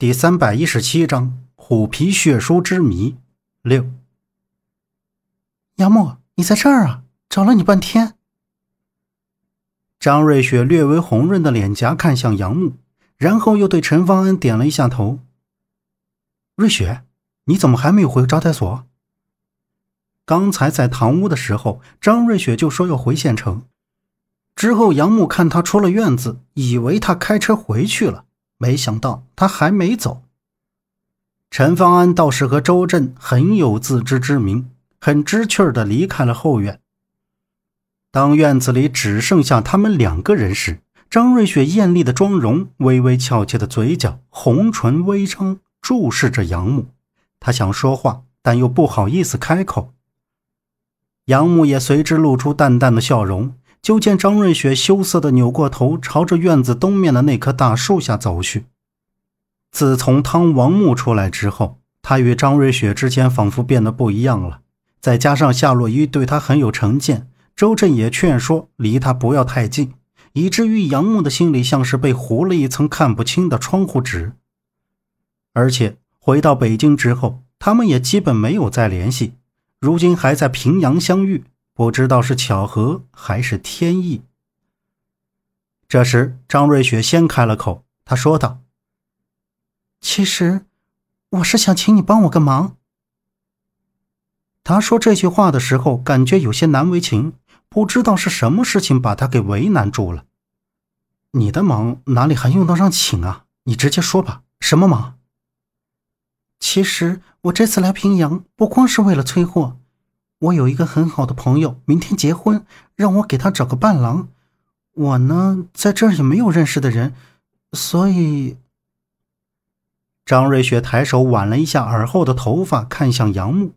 第三百一十七章虎皮血书之谜六。杨木，你在这儿啊！找了你半天。张瑞雪略微红润的脸颊看向杨木，然后又对陈方安点了一下头。瑞雪，你怎么还没有回招待所？刚才在堂屋的时候，张瑞雪就说要回县城。之后，杨木看他出了院子，以为他开车回去了。没想到他还没走。陈方安倒是和周震很有自知之明，很知趣的离开了后院。当院子里只剩下他们两个人时，张瑞雪艳丽的妆容、微微翘起的嘴角、红唇微张，注视着杨木。她想说话，但又不好意思开口。杨木也随之露出淡淡的笑容。就见张瑞雪羞涩的扭过头，朝着院子东面的那棵大树下走去。自从汤王木出来之后，他与张瑞雪之间仿佛变得不一样了。再加上夏洛伊对他很有成见，周震也劝说离他不要太近，以至于杨木的心里像是被糊了一层看不清的窗户纸。而且回到北京之后，他们也基本没有再联系。如今还在平阳相遇。不知道是巧合还是天意。这时，张瑞雪先开了口，她说道：“其实，我是想请你帮我个忙。”他说这句话的时候，感觉有些难为情，不知道是什么事情把他给为难住了。你的忙哪里还用得上请啊？你直接说吧，什么忙？其实我这次来平阳，不光是为了催货。我有一个很好的朋友，明天结婚，让我给他找个伴郎。我呢，在这儿也没有认识的人，所以……张瑞雪抬手挽了一下耳后的头发，看向杨木。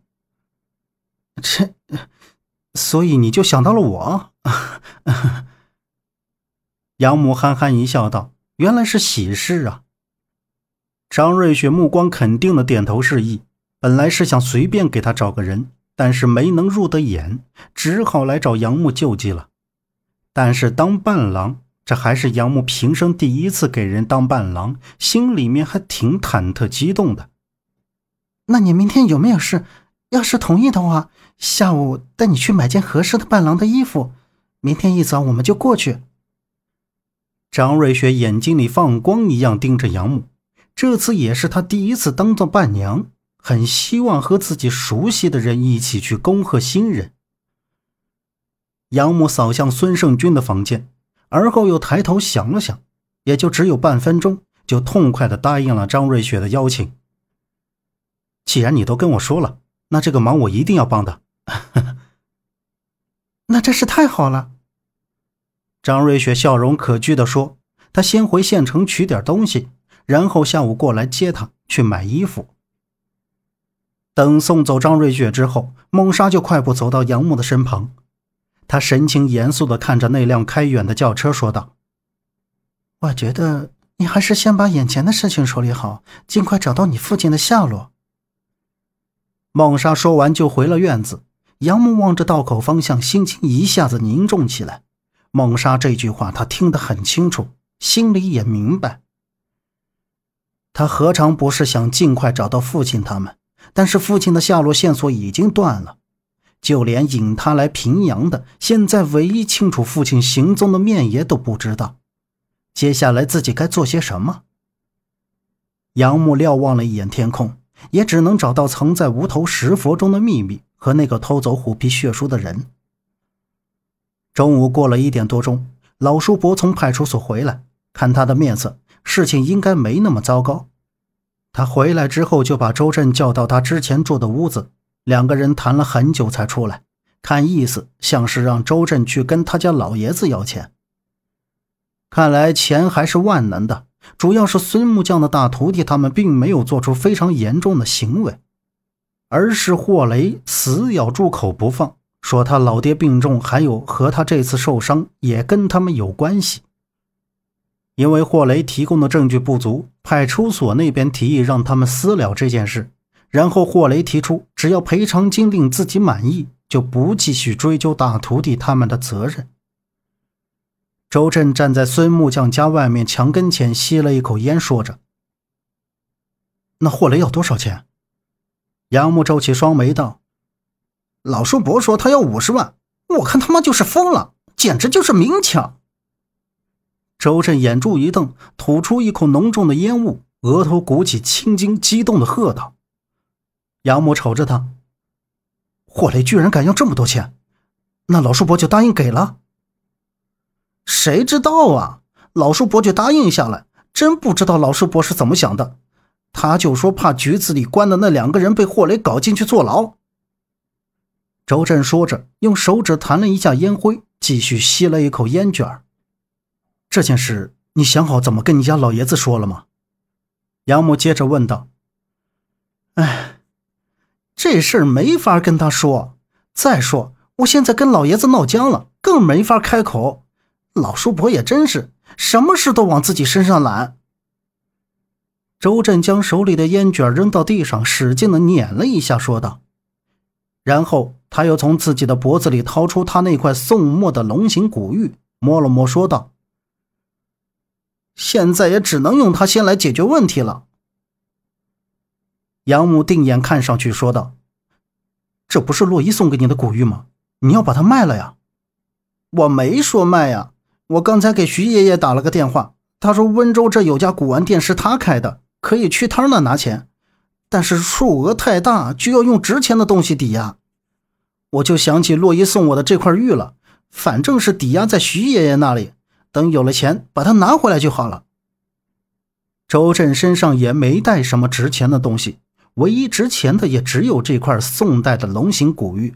这，所以你就想到了我？杨木憨憨一笑，道：“原来是喜事啊。”张瑞雪目光肯定的点头示意，本来是想随便给他找个人。但是没能入得眼，只好来找杨木救济了。但是当伴郎，这还是杨木平生第一次给人当伴郎，心里面还挺忐忑激动的。那你明天有没有事？要是同意的话，下午带你去买件合适的伴郎的衣服。明天一早我们就过去。张瑞雪眼睛里放光一样盯着杨木，这次也是她第一次当做伴娘。很希望和自己熟悉的人一起去恭贺新人。杨木扫向孙胜军的房间，而后又抬头想了想，也就只有半分钟，就痛快的答应了张瑞雪的邀请。既然你都跟我说了，那这个忙我一定要帮的。那真是太好了。张瑞雪笑容可掬的说：“她先回县城取点东西，然后下午过来接她去买衣服。”等送走张瑞雪之后，孟莎就快步走到杨木的身旁，她神情严肃地看着那辆开远的轿车，说道：“我觉得你还是先把眼前的事情处理好，尽快找到你父亲的下落。”孟莎说完就回了院子。杨木望着道口方向，心情一下子凝重起来。孟莎这句话他听得很清楚，心里也明白，他何尝不是想尽快找到父亲他们？但是父亲的下落线索已经断了，就连引他来平阳的，现在唯一清楚父亲行踪的面爷都不知道。接下来自己该做些什么？杨木瞭望了一眼天空，也只能找到藏在无头石佛中的秘密和那个偷走虎皮血书的人。中午过了一点多钟，老叔伯从派出所回来，看他的面色，事情应该没那么糟糕。他回来之后，就把周震叫到他之前住的屋子，两个人谈了很久才出来，看意思像是让周震去跟他家老爷子要钱。看来钱还是万能的，主要是孙木匠的大徒弟他们并没有做出非常严重的行为，而是霍雷死咬住口不放，说他老爹病重，还有和他这次受伤也跟他们有关系。因为霍雷提供的证据不足，派出所那边提议让他们私了这件事。然后霍雷提出，只要赔偿金令自己满意，就不继续追究大徒弟他们的责任。周震站在孙木匠家外面墙跟前，吸了一口烟，说着：“那霍雷要多少钱？杨木皱起双眉道：“老叔伯说他要五十万，我看他妈就是疯了，简直就是明抢。”周震眼珠一瞪，吐出一口浓重的烟雾，额头鼓起青筋，激动的喝道：“杨母瞅着他，霍雷居然敢要这么多钱，那老叔伯就答应给了？谁知道啊？老叔伯就答应下来。”真不知道老叔伯是怎么想的，他就说怕局子里关的那两个人被霍雷搞进去坐牢。周震说着，用手指弹了一下烟灰，继续吸了一口烟卷儿。这件事你想好怎么跟你家老爷子说了吗？杨木接着问道。哎，这事儿没法跟他说。再说我现在跟老爷子闹僵了，更没法开口。老叔伯也真是。什么事都往自己身上揽。周震将手里的烟卷扔到地上，使劲的捻了一下，说道：“然后他又从自己的脖子里掏出他那块宋末的龙形古玉，摸了摸，说道：‘现在也只能用它先来解决问题了。’”养母定眼看上去，说道：“这不是洛伊送给你的古玉吗？你要把它卖了呀？”“我没说卖呀。”我刚才给徐爷爷打了个电话，他说温州这有家古玩店是他开的，可以去他那拿钱，但是数额太大，就要用值钱的东西抵押。我就想起洛伊送我的这块玉了，反正是抵押在徐爷爷那里，等有了钱把它拿回来就好了。周震身上也没带什么值钱的东西，唯一值钱的也只有这块宋代的龙形古玉。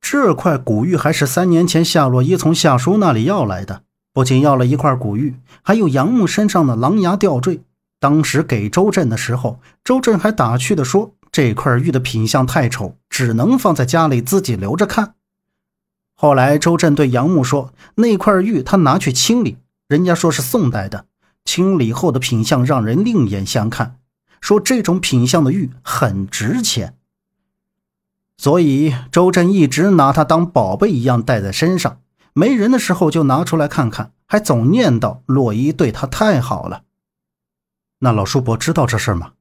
这块古玉还是三年前夏洛伊从夏叔那里要来的，不仅要了一块古玉，还有杨木身上的狼牙吊坠。当时给周震的时候，周震还打趣的说：“这块玉的品相太丑，只能放在家里自己留着看。”后来周震对杨木说：“那块玉他拿去清理，人家说是宋代的，清理后的品相让人另眼相看，说这种品相的玉很值钱。”所以，周震一直拿它当宝贝一样带在身上，没人的时候就拿出来看看，还总念叨洛伊对他太好了。那老叔伯知道这事吗？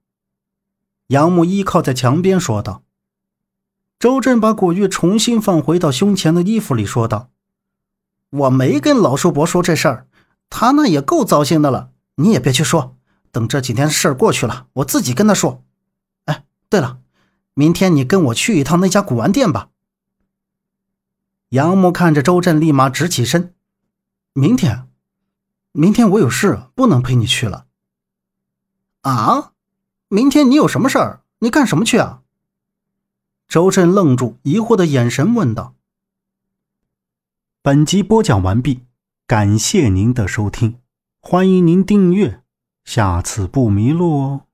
杨木依靠在墙边说道。周震把古玉重新放回到胸前的衣服里，说道：“我没跟老叔伯说这事儿，他那也够糟心的了。你也别去说，等这几天事儿过去了，我自己跟他说。哎，对了。”明天你跟我去一趟那家古玩店吧。杨木看着周震，立马直起身。明天，明天我有事，不能陪你去了。啊？明天你有什么事儿？你干什么去啊？周震愣住，疑惑的眼神问道。本集播讲完毕，感谢您的收听，欢迎您订阅，下次不迷路哦。